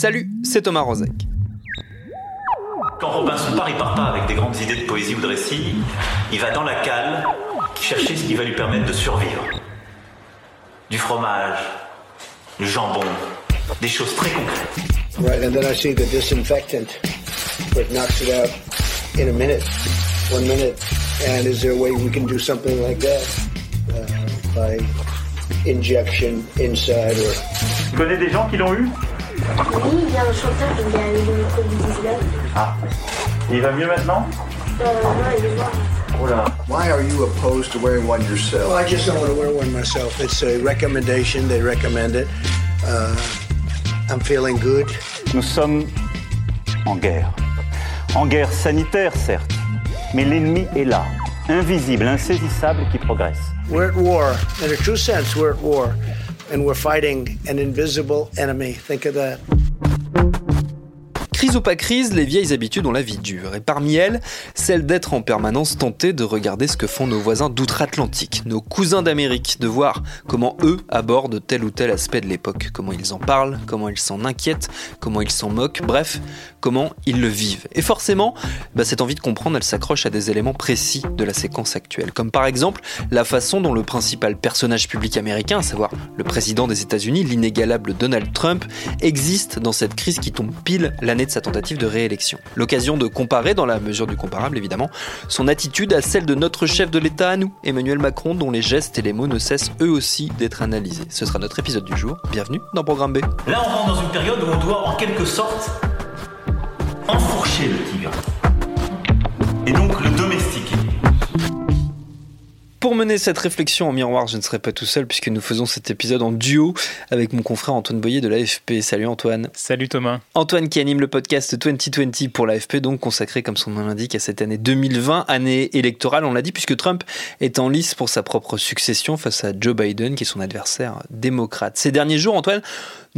Salut, c'est Thomas Rozek. Quand Robinson part, il part pas avec des grandes idées de poésie ou de récit. Il va dans la cale chercher ce qui va lui permettre de survivre. Du fromage, du jambon, des choses très concrètes. Right, and then I see the disinfectant, which knocks it out in a minute, one minute. And is there a way we can do something like that? Uh, by injection inside or? Tu connais des gens qui l'ont eu? Oui, il y a un chanteur qui a eu le Covid-19. Ah. Il va mieux maintenant? Euh, non, il est mort. Oh là. Why are you opposed to wearing one yourself? Well, I just don't want to wear one myself. It's a recommendation. They recommend it. Uh, I'm feeling good. Nous sommes en guerre. En guerre sanitaire, certes, mais l'ennemi est là, invisible, insaisissable, qui progresse. We're at war. In a true sense, we're at war. And we're fighting an invisible enemy. Think of that. Crise ou pas crise, les vieilles habitudes ont la vie dure, et parmi elles, celle d'être en permanence tenté de regarder ce que font nos voisins d'outre-Atlantique, nos cousins d'Amérique, de voir comment eux abordent tel ou tel aspect de l'époque, comment ils en parlent, comment ils s'en inquiètent, comment ils s'en moquent, bref, comment ils le vivent. Et forcément, bah, cette envie de comprendre, elle s'accroche à des éléments précis de la séquence actuelle, comme par exemple la façon dont le principal personnage public américain, à savoir le président des États-Unis, l'inégalable Donald Trump, existe dans cette crise qui tombe pile l'année de sa tentative de réélection. L'occasion de comparer, dans la mesure du comparable évidemment, son attitude à celle de notre chef de l'État à nous, Emmanuel Macron, dont les gestes et les mots ne cessent eux aussi d'être analysés. Ce sera notre épisode du jour. Bienvenue dans Programme B. Là, on rentre dans une période où on doit en quelque sorte enfourcher le tigre. Et donc le domestiquer. Pour mener cette réflexion en miroir, je ne serai pas tout seul puisque nous faisons cet épisode en duo avec mon confrère Antoine Boyer de l'AFP. Salut Antoine. Salut Thomas. Antoine qui anime le podcast 2020 pour l'AFP, donc consacré, comme son nom l'indique, à cette année 2020, année électorale, on l'a dit, puisque Trump est en lice pour sa propre succession face à Joe Biden, qui est son adversaire démocrate. Ces derniers jours, Antoine,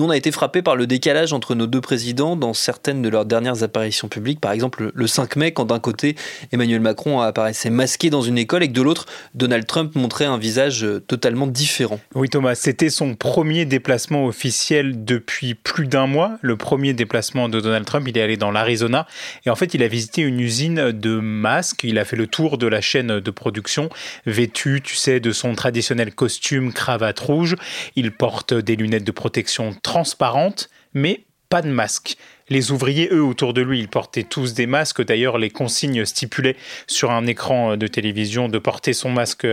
on a été frappé par le décalage entre nos deux présidents dans certaines de leurs dernières apparitions publiques. Par exemple, le 5 mai, quand d'un côté, Emmanuel Macron apparaissait masqué dans une école et que de l'autre, Donald Trump montrait un visage totalement différent. Oui Thomas, c'était son premier déplacement officiel depuis plus d'un mois. Le premier déplacement de Donald Trump, il est allé dans l'Arizona et en fait, il a visité une usine de masques. Il a fait le tour de la chaîne de production, vêtu, tu sais, de son traditionnel costume, cravate rouge. Il porte des lunettes de protection transparentes, mais pas de masque. Les ouvriers, eux, autour de lui, ils portaient tous des masques. D'ailleurs, les consignes stipulaient sur un écran de télévision de porter son masque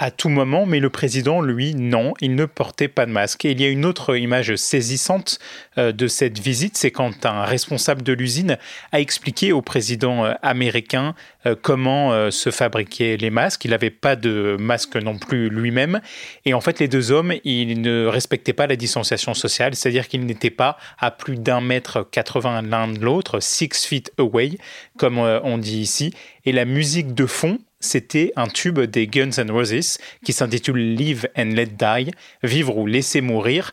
à tout moment, mais le président, lui, non, il ne portait pas de masque. Et il y a une autre image saisissante euh, de cette visite, c'est quand un responsable de l'usine a expliqué au président euh, américain euh, comment se fabriquaient les masques. Il n'avait pas de masque non plus lui-même. Et en fait, les deux hommes, ils ne respectaient pas la distanciation sociale, c'est-à-dire qu'ils n'étaient pas à plus d'un mètre 80 l'un de l'autre, six feet away, comme on dit ici. Et la musique de fond, c'était un tube des Guns N' Roses qui s'intitule Live and Let Die, Vivre ou laisser mourir.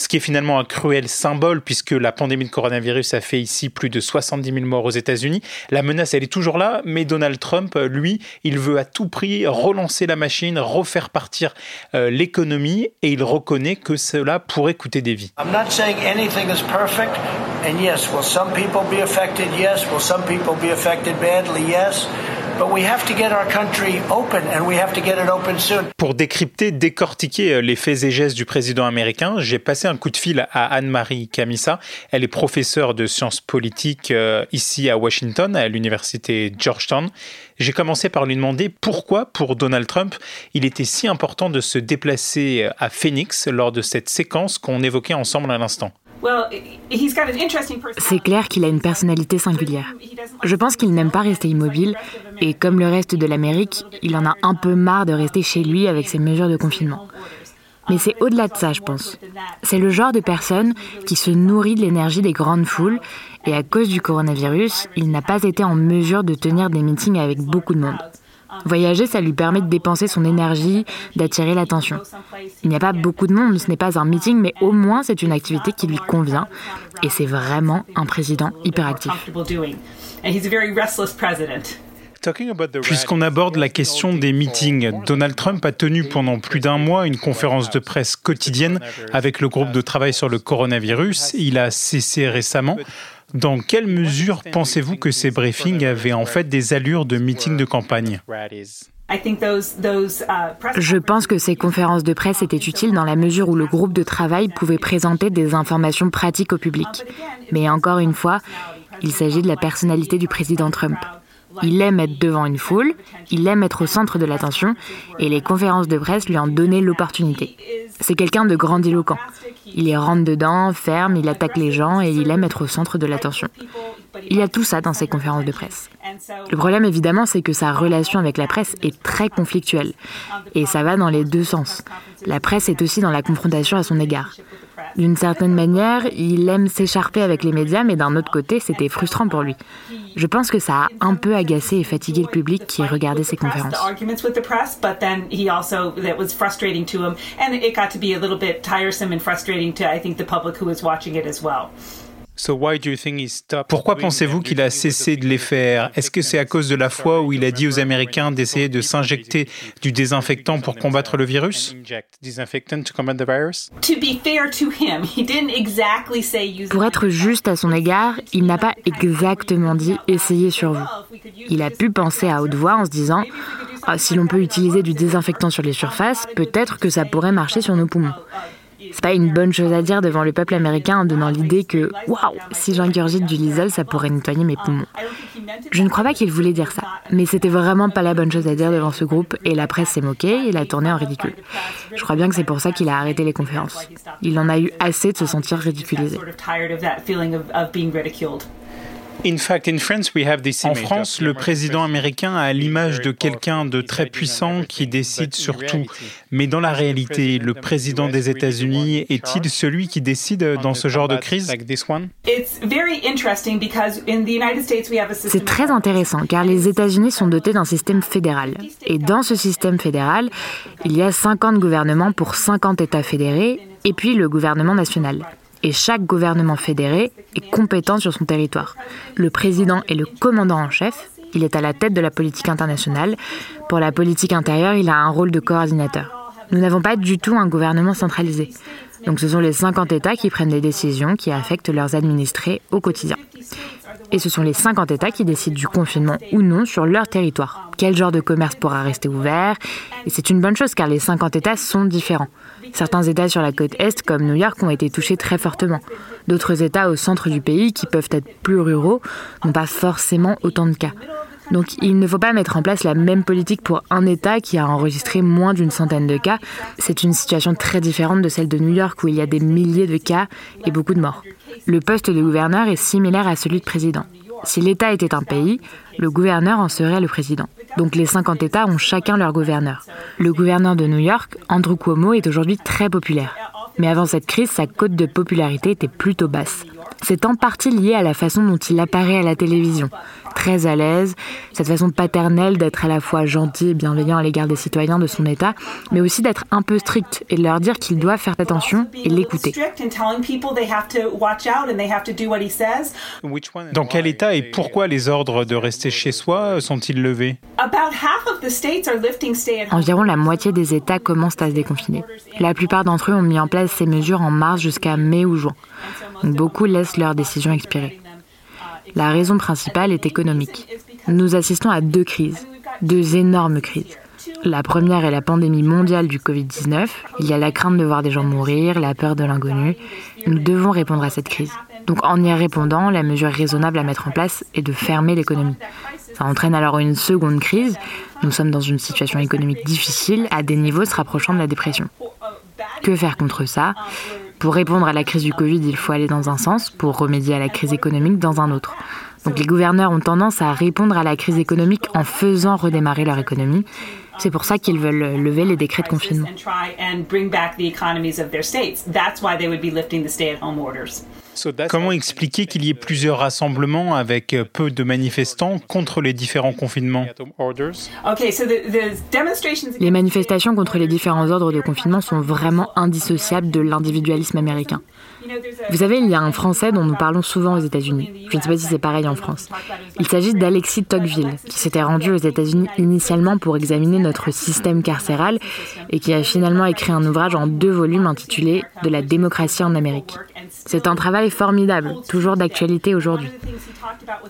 Ce qui est finalement un cruel symbole puisque la pandémie de coronavirus a fait ici plus de 70 000 morts aux États-Unis. La menace, elle est toujours là, mais Donald Trump, lui, il veut à tout prix relancer la machine, refaire partir euh, l'économie et il reconnaît que cela pourrait coûter des vies. I'm not saying anything is perfect, and yes, will some people be affected? Yes. Will some people be affected badly? Yes. Pour décrypter, décortiquer euh, les faits et gestes du président américain, j'ai passé un coup de fil à Anne-Marie Camissa. Elle est professeure de sciences politiques euh, ici à Washington, à l'université Georgetown. J'ai commencé par lui demander pourquoi, pour Donald Trump, il était si important de se déplacer euh, à Phoenix lors de cette séquence qu'on évoquait ensemble à l'instant. C'est clair qu'il a une personnalité singulière. Je pense qu'il n'aime pas rester immobile et comme le reste de l'Amérique, il en a un peu marre de rester chez lui avec ses mesures de confinement. Mais c'est au-delà de ça, je pense. C'est le genre de personne qui se nourrit de l'énergie des grandes foules et à cause du coronavirus, il n'a pas été en mesure de tenir des meetings avec beaucoup de monde. Voyager, ça lui permet de dépenser son énergie, d'attirer l'attention. Il n'y a pas beaucoup de monde, ce n'est pas un meeting, mais au moins c'est une activité qui lui convient. Et c'est vraiment un président hyperactif. Puisqu'on aborde la question des meetings, Donald Trump a tenu pendant plus d'un mois une conférence de presse quotidienne avec le groupe de travail sur le coronavirus. Il a cessé récemment. Dans quelle mesure pensez-vous que ces briefings avaient en fait des allures de meetings de campagne? Je pense que ces conférences de presse étaient utiles dans la mesure où le groupe de travail pouvait présenter des informations pratiques au public. Mais encore une fois, il s'agit de la personnalité du président Trump. Il aime être devant une foule, il aime être au centre de l'attention, et les conférences de presse lui en donnaient l'opportunité. C'est quelqu'un de grandiloquent. Il y rentre dedans, ferme, il attaque les gens et il aime être au centre de l'attention. Il y a tout ça dans ses conférences de presse. Le problème évidemment, c'est que sa relation avec la presse est très conflictuelle. Et ça va dans les deux sens. La presse est aussi dans la confrontation à son égard. D'une certaine manière, il aime s'écharper avec les médias, mais d'un autre côté, c'était frustrant pour lui. Je pense que ça a un peu agacé et fatigué le public qui regardait ses conférences. Pourquoi pensez-vous qu'il a cessé de les faire? Est-ce que c'est à cause de la fois où il a dit aux Américains d'essayer de s'injecter du désinfectant pour combattre le virus? Pour être juste à son égard, il n'a pas exactement dit essayez sur vous. Il a pu penser à haute voix en se disant ah, si l'on peut utiliser du désinfectant sur les surfaces, peut-être que ça pourrait marcher sur nos poumons. C'est pas une bonne chose à dire devant le peuple américain en donnant l'idée que, waouh, si j'ingurgite du Lysol, ça pourrait nettoyer mes poumons. Je ne crois pas qu'il voulait dire ça, mais c'était vraiment pas la bonne chose à dire devant ce groupe et la presse s'est moquée et l'a tourné en ridicule. Je crois bien que c'est pour ça qu'il a arrêté les conférences. Il en a eu assez de se sentir ridiculisé. En France, le président américain a l'image de quelqu'un de très puissant qui décide sur tout. Mais dans la réalité, le président des États-Unis est-il celui qui décide dans ce genre de crise? C'est très intéressant car les États-Unis sont dotés d'un système fédéral. Et dans ce système fédéral, il y a 50 gouvernements pour 50 États fédérés et puis le gouvernement national et chaque gouvernement fédéré est compétent sur son territoire. Le président est le commandant en chef, il est à la tête de la politique internationale. Pour la politique intérieure, il a un rôle de coordinateur. Nous n'avons pas du tout un gouvernement centralisé. Donc ce sont les 50 États qui prennent des décisions qui affectent leurs administrés au quotidien. Et ce sont les 50 États qui décident du confinement ou non sur leur territoire. Quel genre de commerce pourra rester ouvert? Et c'est une bonne chose car les 50 États sont différents. Certains États sur la côte Est, comme New York, ont été touchés très fortement. D'autres États au centre du pays, qui peuvent être plus ruraux, n'ont pas forcément autant de cas. Donc il ne faut pas mettre en place la même politique pour un État qui a enregistré moins d'une centaine de cas. C'est une situation très différente de celle de New York où il y a des milliers de cas et beaucoup de morts. Le poste de gouverneur est similaire à celui de président. Si l'État était un pays, le gouverneur en serait le président. Donc les 50 États ont chacun leur gouverneur. Le gouverneur de New York, Andrew Cuomo, est aujourd'hui très populaire. Mais avant cette crise, sa cote de popularité était plutôt basse. C'est en partie lié à la façon dont il apparaît à la télévision. Très à l'aise, cette façon paternelle d'être à la fois gentil et bienveillant à l'égard des citoyens de son État, mais aussi d'être un peu strict et de leur dire qu'ils doivent faire attention et l'écouter. Dans quel État et pourquoi les ordres de rester chez soi sont-ils levés? Environ la moitié des États commencent à se déconfiner. La plupart d'entre eux ont mis en place ces mesures en mars jusqu'à mai ou juin. beaucoup leurs décisions expirer. La raison principale est économique. Nous assistons à deux crises, deux énormes crises. La première est la pandémie mondiale du Covid-19. Il y a la crainte de voir des gens mourir, la peur de l'inconnu. Nous devons répondre à cette crise. Donc en y répondant, la mesure raisonnable à mettre en place est de fermer l'économie. Ça entraîne alors une seconde crise. Nous sommes dans une situation économique difficile à des niveaux se rapprochant de la dépression. Que faire contre ça? Pour répondre à la crise du Covid, il faut aller dans un sens, pour remédier à la crise économique dans un autre. Donc les gouverneurs ont tendance à répondre à la crise économique en faisant redémarrer leur économie. C'est pour ça qu'ils veulent lever les décrets de confinement. Comment expliquer qu'il y ait plusieurs rassemblements avec peu de manifestants contre les différents confinements Les manifestations contre les différents ordres de confinement sont vraiment indissociables de l'individualisme américain. Vous savez, il y a un Français dont nous parlons souvent aux États-Unis. Je ne sais pas si c'est pareil en France. Il s'agit d'Alexis Tocqueville, qui s'était rendu aux États-Unis initialement pour examiner notre système carcéral et qui a finalement écrit un ouvrage en deux volumes intitulé De la démocratie en Amérique. C'est un travail formidable, toujours d'actualité aujourd'hui.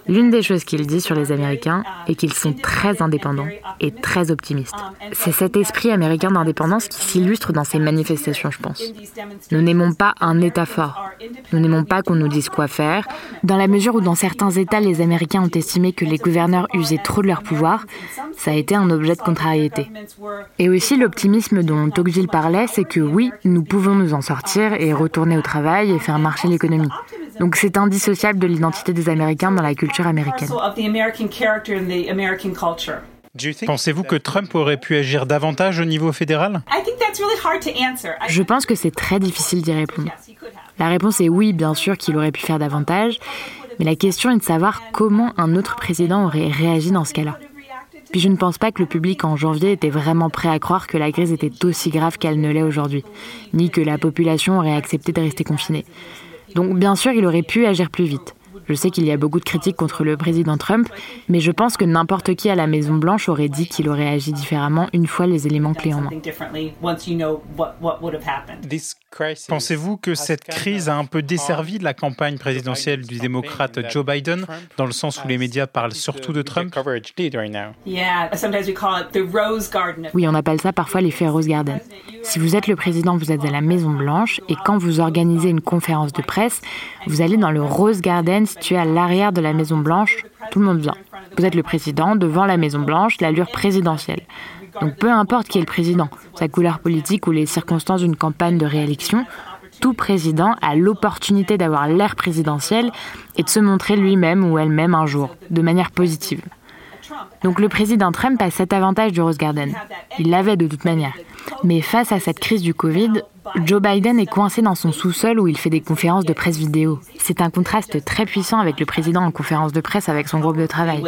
L'une des choses qu'il dit sur les Américains est qu'ils sont très indépendants et très optimistes. C'est cet esprit américain d'indépendance qui s'illustre dans ces manifestations, je pense. Nous n'aimons pas un État fort. Nous n'aimons pas qu'on nous dise quoi faire. Dans la mesure où dans certains États, les Américains ont estimé que les gouverneurs usaient trop de leur pouvoir, ça a été un objet de contrariété. Et aussi l'optimisme dont Tocqueville parlait, c'est que oui, nous pouvons nous en sortir et retourner au travail et faire marcher l'économie. Donc c'est indissociable de l'identité des Américains dans la culture américaine. Pensez-vous que Trump aurait pu agir davantage au niveau fédéral? Je pense que c'est très difficile d'y répondre. La réponse est oui, bien sûr qu'il aurait pu faire davantage, mais la question est de savoir comment un autre président aurait réagi dans ce cas-là. Puis je ne pense pas que le public en janvier était vraiment prêt à croire que la crise était aussi grave qu'elle ne l'est aujourd'hui, ni que la population aurait accepté de rester confinée. Donc bien sûr, il aurait pu agir plus vite. Je sais qu'il y a beaucoup de critiques contre le président Trump, mais je pense que n'importe qui à la Maison-Blanche aurait dit qu'il aurait agi différemment une fois les éléments clés en main. Pensez-vous que cette crise a un peu desservi la campagne présidentielle du démocrate Joe Biden, dans le sens où les médias parlent surtout de Trump? Oui, on appelle ça parfois l'effet Rose Garden. Si vous êtes le président, vous êtes à la Maison Blanche, et quand vous organisez une conférence de presse, vous allez dans le Rose Garden situé à l'arrière de la Maison Blanche. Tout le monde vient. Vous êtes le président devant la Maison Blanche, l'allure présidentielle. Donc peu importe qui est le président, sa couleur politique ou les circonstances d'une campagne de réélection, tout président a l'opportunité d'avoir l'air présidentiel et de se montrer lui-même ou elle-même un jour, de manière positive. Donc le président Trump a cet avantage du Rose Garden. Il l'avait de toute manière. Mais face à cette crise du Covid, Joe Biden est coincé dans son sous-sol où il fait des conférences de presse vidéo. C'est un contraste très puissant avec le président en conférence de presse avec son groupe de travail.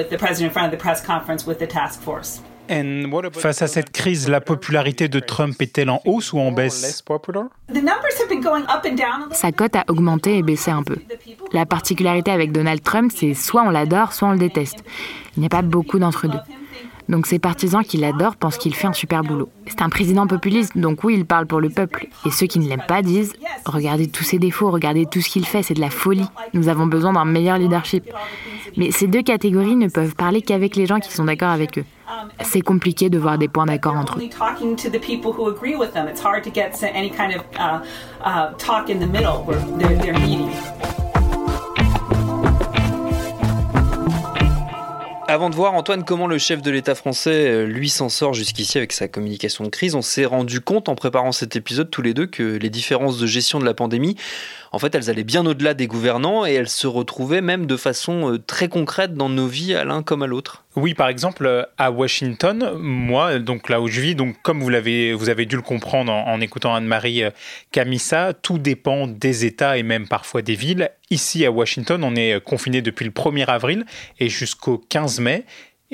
Face à cette crise, la popularité de Trump est-elle en hausse ou en baisse Sa cote a augmenté et baissé un peu. La particularité avec Donald Trump, c'est soit on l'adore, soit on le déteste. Il n'y a pas beaucoup d'entre deux. Donc ses partisans qui l'adorent pensent qu'il fait un super boulot. C'est un président populiste, donc oui, il parle pour le peuple. Et ceux qui ne l'aiment pas disent Regardez tous ses défauts, regardez tout ce qu'il fait, c'est de la folie. Nous avons besoin d'un meilleur leadership. Mais ces deux catégories ne peuvent parler qu'avec les gens qui sont d'accord avec eux. C'est compliqué de voir des points d'accord entre eux. Avant de voir, Antoine, comment le chef de l'État français, euh, lui, s'en sort jusqu'ici avec sa communication de crise, on s'est rendu compte en préparant cet épisode tous les deux que les différences de gestion de la pandémie, en fait, elles allaient bien au-delà des gouvernants et elles se retrouvaient même de façon euh, très concrète dans nos vies à l'un comme à l'autre. Oui, par exemple, euh, à Washington, moi, donc là où je vis, donc comme vous l'avez, vous avez dû le comprendre en, écoutant Anne-Marie Camissa, tout dépend des États et même parfois des villes. Ici à Washington, on est confiné depuis le 1er avril et jusqu'au 15 mai.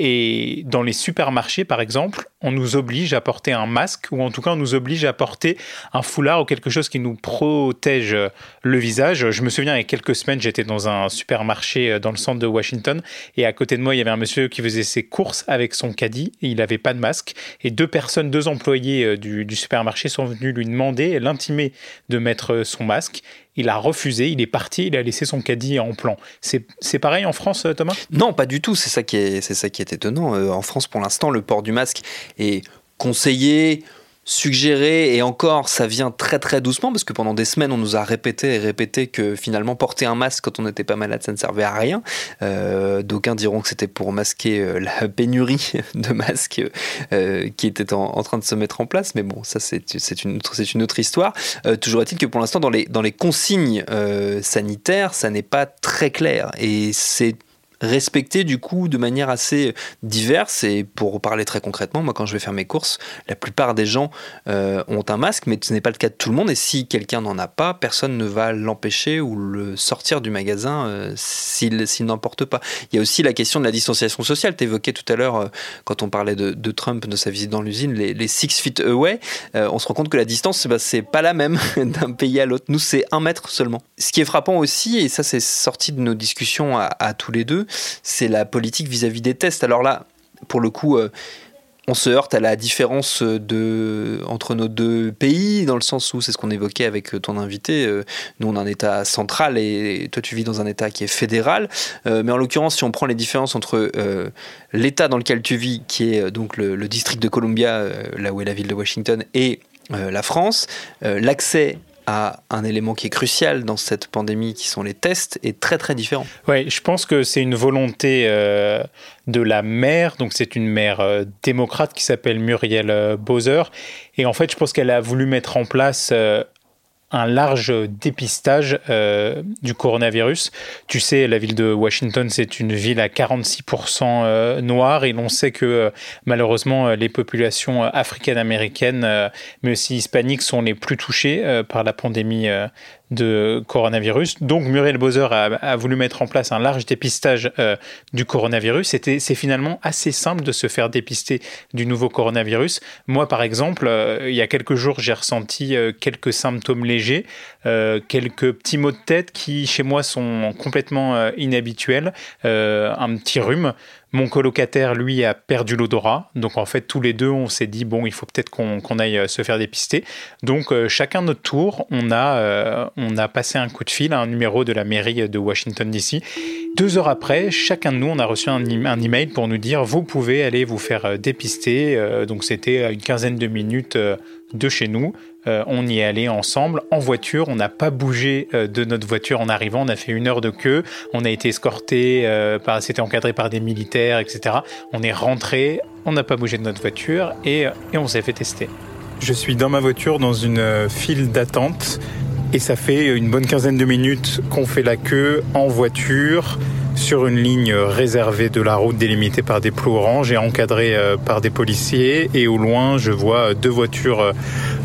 Et dans les supermarchés, par exemple, on nous oblige à porter un masque ou en tout cas on nous oblige à porter un foulard ou quelque chose qui nous protège le visage. Je me souviens, il y a quelques semaines, j'étais dans un supermarché euh, dans le centre de Washington et à côté de moi, il y avait un monsieur qui faisait ses courses avec son caddie et il n'avait pas de masque. Et deux personnes, deux employés euh, du, du supermarché sont venus lui demander, l'intimer de mettre son masque il a refusé, il est parti, il a laissé son caddie en plan. C'est pareil en France, euh, Thomas? Non, pas du tout. C'est ça qui est, ça qui est étonnant. Euh, en France, pour l'instant, le port du masque est conseillé, suggéré et encore ça vient très très doucement parce que pendant des semaines on nous a répété et répété que finalement porter un masque quand on n'était pas malade ça ne servait à rien. Euh, d'aucuns diront que c'était pour masquer euh, la pénurie de masques euh, qui était en, train de se mettre en place. Mais bon ça c'est une, autre, histoire. Toujours est-il que pour l'instant dans les, dans les consignes sanitaires ça n'est pas très clair. Et c'est respecté du coup de manière assez diverse. Et pour parler très concrètement, moi quand je vais faire mes courses, la plupart des gens euh, ont un masque, mais ce n'est pas le cas de tout le monde. Et si quelqu'un n'en a pas, personne ne va l'empêcher ou le sortir du magasin euh, s'il, n'en porte pas. Il y a aussi la question de la distanciation sociale. Tu évoquais tout à l'heure, euh, quand on parlait de, Trump, de sa visite dans l'usine, les, six feet away. on se rend compte que la distance, bah, c'est pas la même d'un pays à l'autre. Nous, c'est un mètre seulement. Ce qui est frappant aussi, et ça c'est sorti de nos discussions à tous les deux, c'est la politique vis-à-vis des tests. Alors là, pour le coup, euh, on se heurte à la différence entre nos deux pays, dans le sens où c'est ce qu'on évoquait avec ton invité. Euh, nous, on a un État central et toi, tu vis dans un État qui est fédéral. Euh, mais en l'occurrence, si on prend les différences entre l'État dans lequel tu vis, qui est donc le district de Columbia, là où est la ville de Washington, et la France, l'accès à un élément qui est crucial dans cette pandémie, qui sont les tests, est très très différent. Oui, je pense que c'est une volonté euh, de la maire, donc c'est une maire euh, démocrate qui s'appelle Muriel euh, Bowser, et en fait je pense qu'elle a voulu mettre en place un large dépistage euh, du coronavirus. Tu sais, la ville de Washington, c'est une ville à 46% euh, noire et l'on sait que euh, malheureusement les populations africaines-américaines, mais aussi hispaniques, sont les plus touchées par la pandémie de coronavirus. Donc Muriel Bowser a, voulu mettre en place un large dépistage euh, du coronavirus. C'est finalement assez simple de se faire dépister du nouveau coronavirus. Moi, par exemple, euh, il y a quelques jours, j'ai ressenti euh, quelques symptômes légers, quelques petits maux de tête qui, chez moi, sont complètement inhabituels, un petit rhume. Mon colocataire, lui, a perdu l'odorat. Donc, en fait, tous les deux, on s'est dit, bon, il faut peut-être qu'on aille euh, se faire dépister. Donc, euh, chacun notre tour, on a, euh, on a passé un coup de fil à un numéro de la mairie de Washington, D.C. Deux heures après, chacun de nous, on a reçu un, un email pour nous dire, vous pouvez aller vous faire dépister. donc, c'était une quinzaine de minutes de chez nous. Euh, on y est allé ensemble en voiture. On n'a pas bougé euh, de notre voiture en arrivant. On a fait une heure de queue. On a été escorté, euh, c'était encadré par des militaires, etc. On est rentré. On n'a pas bougé de notre voiture et, et on s'est fait tester. Je suis dans ma voiture dans une file d'attente et ça fait une bonne quinzaine de minutes qu'on fait la queue en voiture sur une ligne réservée de la route délimitée par des plots oranges et encadrée par des policiers. Et au loin, je vois deux voitures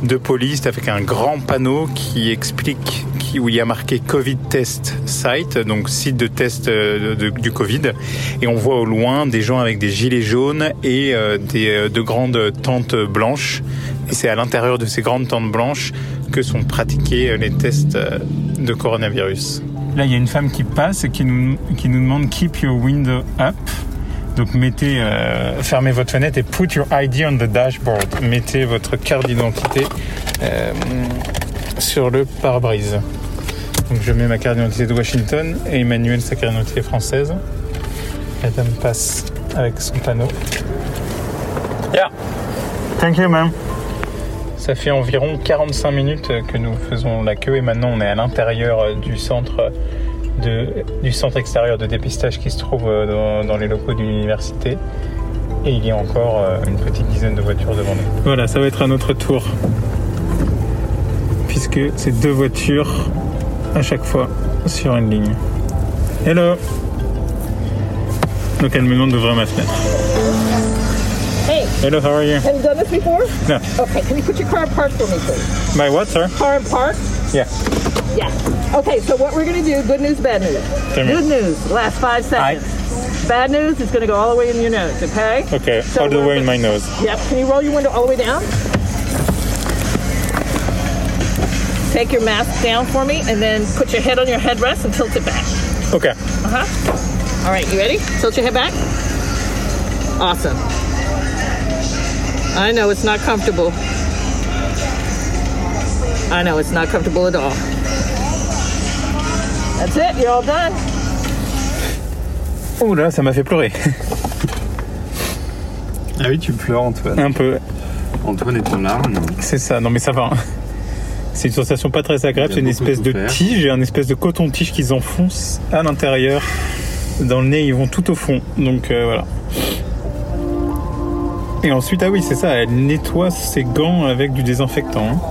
de police avec un grand panneau qui explique où il y a marqué Covid Test Site, donc site de test euh, du Covid. Et on voit au loin des gens avec des gilets jaunes et euh, euh, de grandes tentes blanches. Et c'est à l'intérieur de ces grandes tentes blanches que sont pratiqués les tests de coronavirus. Là, il y a une femme qui passe et qui nous, qui nous demande Keep your window up. Donc mettez, euh, fermez votre fenêtre et put your ID on the dashboard. Mettez votre carte d'identité euh, sur le pare-brise. Donc je mets ma carte d'identité de Washington et Emmanuel sa carte d'identité française. La dame passe avec son panneau. Yeah. Thank you, ma'am. Ça fait environ 45 minutes que nous faisons la queue et maintenant on est à l'intérieur du centre du centre extérieur de dépistage qui se trouve euh, dans, les locaux d'une université. Et il y a encore euh, une petite dizaine de voitures devant nous. Voilà, ça va être un autre tour. Puisque c'est deux voitures à chaque fois sur une ligne. Hello Donc elle me demande d'ouvrir ma fenêtre. Hello, how are you? Have you done this before? No. Okay, can you put your car in park for me, please? My what, sir? Car in park? Yeah. Yeah. Okay, so what we're going to do, good news, bad news. Good news, last five seconds. I... Bad news, it's going to go all the way in your nose, okay? Okay, so all the way in my nose. Yep, can you roll your window all the way down? Take your mask down for me and then put your head on your headrest and tilt it back. Okay. Uh-huh. All right, you ready? Tilt your head back. Awesome. I know it's not comfortable. I know it's not comfortable at all. That's it, you're all done. Oh là, ça m'a fait pleurer. ah oui, tu pleures, Antoine. Un peu. Antoine est en larmes. C'est ça, non mais ça va. C'est une sensation pas très agréable, c'est une espèce de tige, un espèce de coton-tige qu'ils enfoncent à l'intérieur. Dans le nez, ils vont tout au fond. Donc euh, voilà. Et ensuite, ah oui, c'est ça, elle nettoie ses gants avec du désinfectant. Hein.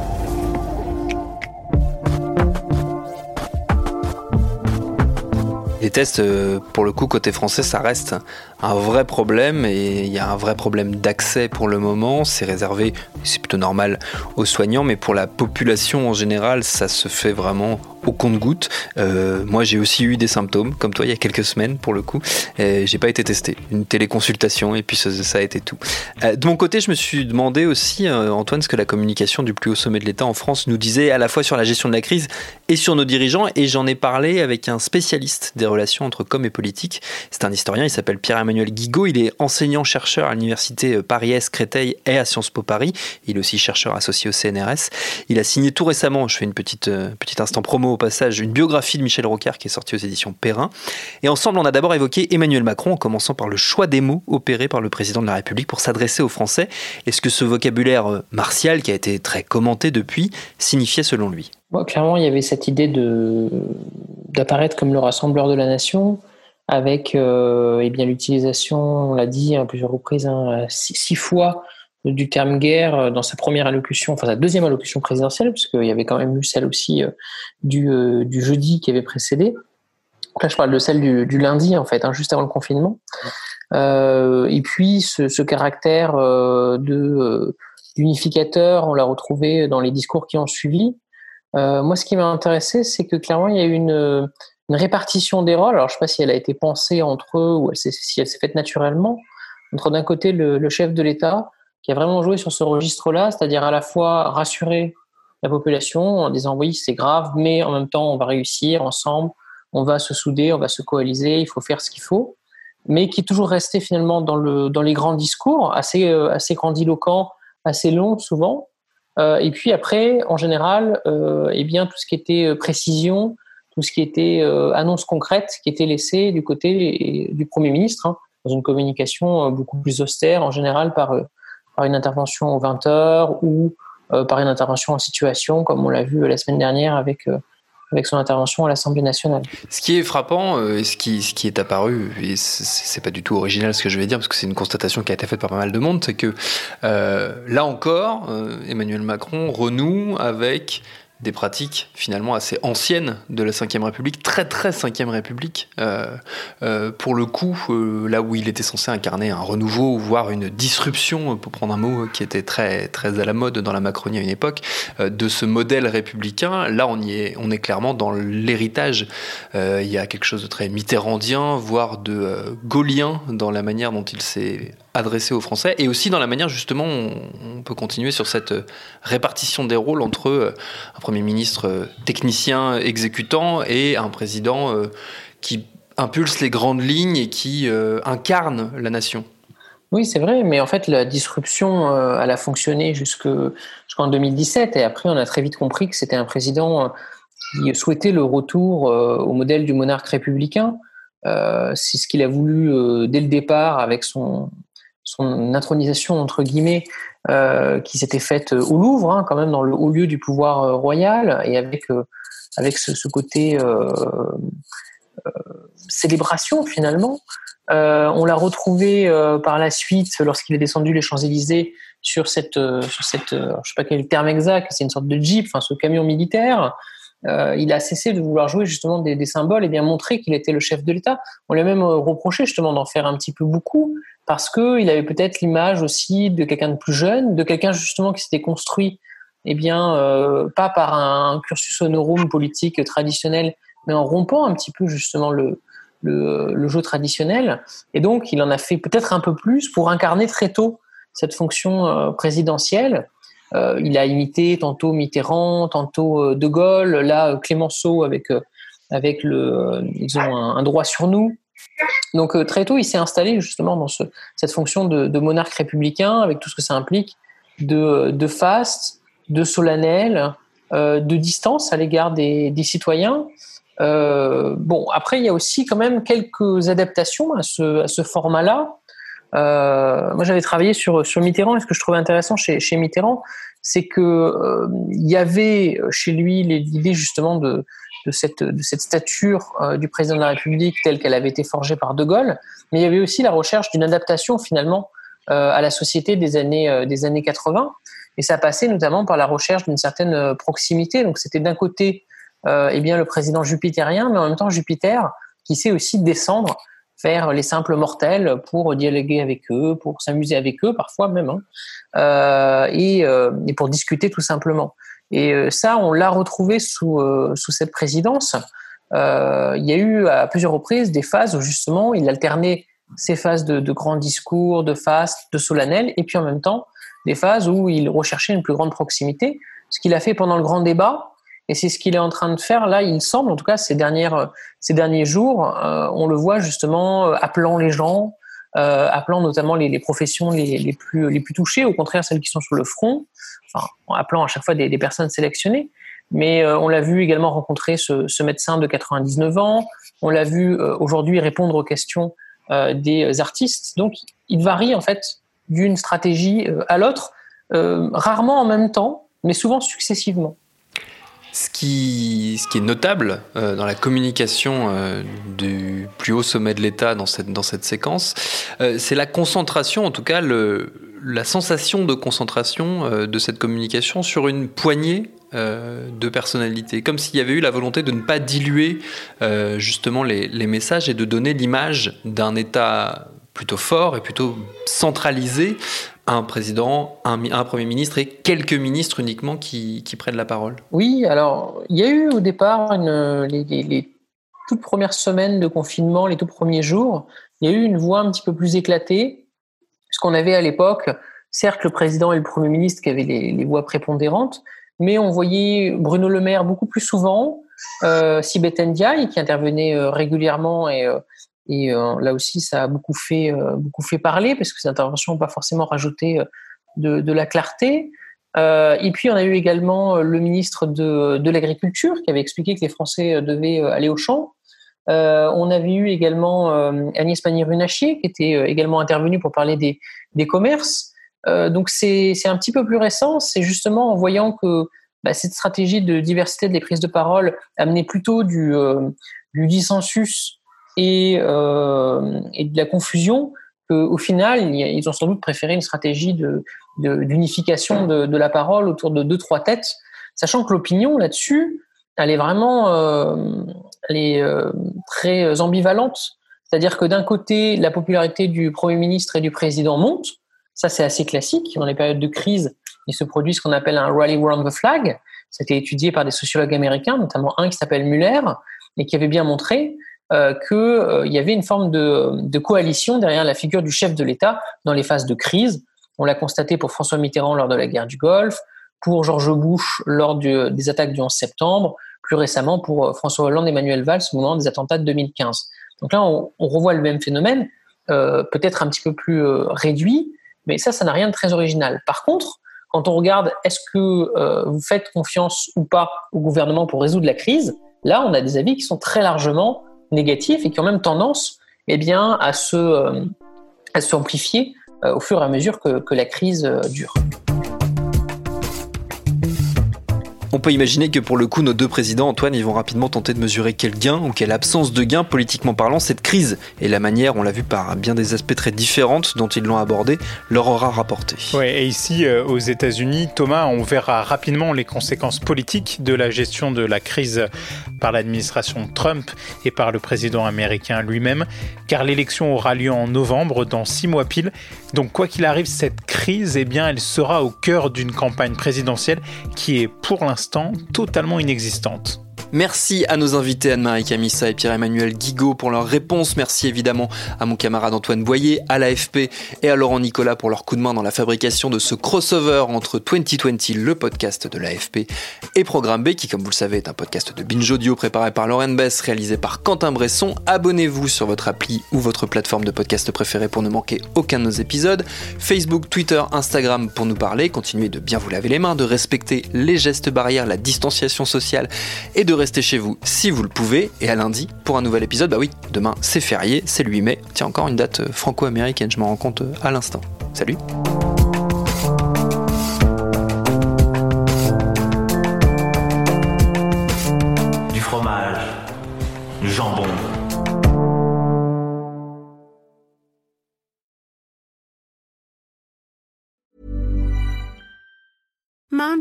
Les tests, euh, pour le coup, côté français, ça reste un vrai problème et il y a un vrai problème d'accès pour le moment. C'est réservé, c'est plutôt normal aux soignants, mais pour la population en général, ça se fait vraiment au compte-goutte. Euh, moi, j'ai aussi eu des symptômes, comme toi, il y a quelques semaines pour le coup. J'ai pas été testé. Une téléconsultation et puis ça, a été tout. Euh, de mon côté, je me suis demandé aussi, euh, Antoine, ce que la communication du plus haut sommet de l'État en France nous disait à la fois sur la gestion de la crise et sur nos dirigeants. Et j'en ai parlé avec un spécialiste des relations entre com et politique. C'est un historien, il s'appelle Pierre-Emmanuel Guigaud. Il est enseignant-chercheur à l'université Paris-Est Créteil et à Sciences Po Paris. Il est aussi chercheur associé au CNRS. Il a signé tout récemment, je fais une petite, petit instant promo au passage une biographie de Michel Rocard qui est sortie aux éditions Perrin. Et ensemble, on a d'abord évoqué Emmanuel Macron en commençant par le choix des mots opérés par le président de la République pour s'adresser aux Français. Est-ce que ce vocabulaire euh, martial, qui a été très commenté depuis, signifiait selon lui? Clairement, il y avait cette idée de, d'apparaître comme le rassembleur de la nation, avec euh, eh bien l'utilisation, on l'a dit à plusieurs reprises, hein, six, fois du terme guerre euh, dans sa première allocution, enfin sa deuxième allocution présidentielle, puisqu'il y avait quand même eu celle aussi euh, du, du jeudi qui avait précédé. là, je parle de celle du, du lundi, en fait, hein, juste avant le confinement. Euh, et puis, ce, ce caractère euh, de d'unificateur, on l'a retrouvé dans les discours qui ont suivi. Euh, moi, ce qui m'a intéressé, c'est que clairement, il y a eu une, une répartition des rôles. Alors, je ne sais pas si elle a été pensée entre eux ou si elle s'est faite naturellement. Entre d'un côté le, chef de l'État, qui a vraiment joué sur ce registre-là, c'est-à-dire à la fois rassurer la population en disant oui, c'est grave, mais en même temps, on va réussir ensemble, on va se souder, on va se coaliser, il faut faire ce qu'il faut, mais qui est toujours resté finalement dans, le, dans les grands discours, assez, euh, assez grandiloquents, assez longs souvent. Euh, et puis après, en général, euh, eh bien, tout ce qui était euh, précision, tout ce qui était euh, annonce concrète, qui était laissé du côté du Premier ministre, hein, dans une communication beaucoup plus austère, en général par par une intervention aux 20 heures ou euh, par une intervention en situation, comme on l'a vu la semaine dernière avec euh, avec son intervention à l'Assemblée nationale. Ce qui est frappant euh, et ce qui, ce qui est apparu, et c'est pas du tout original ce que je vais dire, parce que c'est une constatation qui a été faite par pas mal de monde, c'est que euh, là encore, euh, Emmanuel Macron renoue avec des pratiques finalement assez anciennes de la Ve République, très très Ve République, euh, euh, pour le coup, euh, là où il était censé incarner un renouveau, voire une disruption, pour prendre un mot qui était très très à la mode dans la Macronie à une époque, de ce modèle républicain, là on y est, on est clairement dans l'héritage. Il y a quelque chose de très mitterrandien, voire de gaullien dans la manière dont il s'est adressé aux Français et aussi dans la manière justement on, peut continuer sur cette répartition des rôles entre euh, un Premier ministre euh, technicien exécutant et un président euh, qui impulse les grandes lignes et qui incarne la nation. Oui, c'est vrai, mais en fait, la disruption, euh, elle a fonctionné jusqu'en 2017, et après, on a très vite compris que c'était un président qui souhaitait le retour euh, au modèle du monarque républicain. Euh, c'est ce qu'il a voulu dès le départ avec son, son intronisation, entre guillemets, qui s'était faite au Louvre, hein, quand même dans le haut lieu du pouvoir royal, et avec, avec ce, côté célébration, finalement. Euh, on l'a retrouvé euh, par la suite lorsqu'il est descendu les Champs-Élysées sur cette, euh, sur cette je sais pas quel terme exact, c'est une sorte de jeep, enfin ce camion militaire. il a cessé de vouloir jouer justement des, des symboles et bien montrer qu'il était le chef de l'État. On lui a même reproché justement d'en faire un petit peu beaucoup parce que il avait peut-être l'image aussi de quelqu'un de plus jeune, de quelqu'un justement qui s'était construit, eh bien euh, pas par un cursus honorum politique traditionnel, mais en rompant un petit peu justement le, le, le, jeu traditionnel. Et donc, il en a fait peut-être un peu plus pour incarner très tôt cette fonction euh, présidentielle. Euh, il a imité tantôt Mitterrand, tantôt euh, De Gaulle, là Clémenceau avec avec le, ils ont un, droit sur nous. Donc très tôt, il s'est installé justement dans ce, cette fonction de, monarque républicain, avec tout ce que ça implique, de, faste, de solennel, euh, de distance à l'égard des, citoyens. Euh, bon, après, il y a aussi quand même quelques adaptations à ce, format-là. Euh, moi, j'avais travaillé sur, Mitterrand, et ce que je trouvais intéressant chez, chez Mitterrand, c'est que euh, il y avait chez lui l'idée justement de, de, cette, de cette stature euh, du président de la République telle qu'elle avait été forgée par De Gaulle, mais il y avait aussi la recherche d'une adaptation finalement euh, à la société des années, des années 80, et ça passait notamment par la recherche d'une certaine proximité. Donc, c'était d'un côté euh, eh bien le président jupitérien, mais en même temps Jupiter qui sait aussi descendre vers les simples mortels pour dialoguer avec eux, pour s'amuser avec eux parfois même, hein, euh, euh, et, pour discuter tout simplement. Et euh, ça, on l'a retrouvé sous, euh, cette présidence. Euh, il y a eu à plusieurs reprises des phases où justement il alternait ces phases de, de grands discours, de faste, de solennel, et puis en même temps des phases où il recherchait une plus grande proximité, ce qu'il a fait pendant le grand débat, et c'est ce qu'il est en train de faire là, il semble, en tout cas ces, dernières, ces derniers jours, on le voit justement appelant les gens, euh, appelant notamment les, les professions les, les, plus, les plus touchées, au contraire celles qui sont sur le front, enfin, en appelant à chaque fois des, des personnes sélectionnées. Mais euh, on l'a vu également rencontrer ce, ce, médecin de 99 ans, on l'a vu euh, aujourd'hui répondre aux questions euh, des artistes. Donc il varie en fait d'une stratégie à l'autre, rarement en même temps, mais souvent successivement. Ce qui, est notable euh, dans la communication euh, du plus haut sommet de l'État dans cette, dans cette séquence, euh, c'est la concentration, en tout cas la sensation de concentration de cette communication sur une poignée de personnalités, comme s'il y avait eu la volonté de ne pas diluer justement les messages et de donner l'image d'un État plutôt fort et plutôt centralisé un président, un, Premier ministre et quelques ministres uniquement qui, prennent la parole. Oui, alors il y a eu au départ les, toutes premières semaines de confinement, les tout premiers jours, il y a eu une voix un petit peu plus éclatée, puisqu'on avait à l'époque, certes le président et le Premier ministre qui avaient les, les, voix prépondérantes, mais on voyait Bruno Le Maire beaucoup plus souvent, euh, Sibeth Ndiaye qui intervenait euh, régulièrement et euh, et euh, là aussi, ça a beaucoup fait, euh, beaucoup fait parler parce que ces interventions n'ont pas forcément rajouté euh, de, de la clarté. et puis, on a eu également le ministre de, de l'Agriculture qui avait expliqué que les Français devaient aller au champ. on avait eu également Agnès Pannier-Runacher qui était également intervenue pour parler des, des commerces. donc, c'est un petit peu plus récent. C'est justement en voyant que bah, cette stratégie de diversité des prises de parole amenait plutôt du, du dissensus et, euh, et de la confusion qu'au final, ils ont sans doute préféré une stratégie d'unification de, de, de, la parole autour de deux, trois têtes, sachant que l'opinion là-dessus, elle est vraiment euh, elle est, euh, très ambivalente. C'est-à-dire que d'un côté, la popularité du Premier ministre et du Président monte, ça c'est assez classique. Dans les périodes de crise, il se produit ce qu'on appelle un rally around the flag. C'était étudié par des sociologues américains, notamment un qui s'appelle Muller, et qui avait bien montré euh, qu'il euh, y avait une forme de, coalition derrière la figure du chef de l'État dans les phases de crise. On l'a constaté pour François Mitterrand lors de la guerre du Golfe, pour George Bush lors des attaques du 11 septembre, plus récemment pour euh, François Hollande et Emmanuel Valls au moment des attentats de 2015. Donc là, on, revoit le même phénomène, peut-être un petit peu plus réduit, mais ça, ça n'a rien de très original. Par contre, quand on regarde est-ce que vous faites confiance ou pas au gouvernement pour résoudre la crise, là, on a des avis qui sont très largement négatifs et qui ont même tendance eh bien, à, se, euh, à euh, au fur et à mesure que, que la crise euh, dure. On peut imaginer que pour le coup, nos deux présidents, Antoine, ils vont rapidement tenter de mesurer quel gain ou quelle absence de gain politiquement parlant cette crise et la manière, on l'a vu par bien des aspects très différents dont ils l'ont abordé, leur aura rapporté. Ouais, et ici, euh, aux États-Unis, Thomas, on verra rapidement les conséquences politiques de la gestion de la crise par l'administration Trump et par le président américain lui-même, car l'élection aura lieu en novembre, dans six mois pile. Donc, quoi qu'il arrive, cette crise, eh bien, elle sera au cœur d'une campagne présidentielle qui est pour l'instant totalement inexistante. Merci à nos invités Anne-Marie Camissa et Pierre-Emmanuel Guigaud pour leurs réponses. Merci évidemment à mon camarade Antoine Boyer, à l'AFP et à Laurent Nicolas pour leur coup de main dans la fabrication de ce crossover entre 2020, le podcast de l'AFP, et Programme B, qui comme vous le savez est un podcast de binge audio préparé par Lauren Bess, réalisé par Quentin Bresson. Abonnez-vous sur votre appli ou votre plateforme de podcast préférée pour ne manquer aucun de nos épisodes. Facebook, Twitter, Instagram pour nous parler. Continuez de bien vous laver les mains, de respecter les gestes barrières, la distanciation sociale et de restez chez vous si vous le pouvez. Et à lundi pour un nouvel épisode. Bah oui, demain c'est férié, c'est le 8 mai. Tiens, encore une date franco-américaine, je m'en rends compte à l'instant. Salut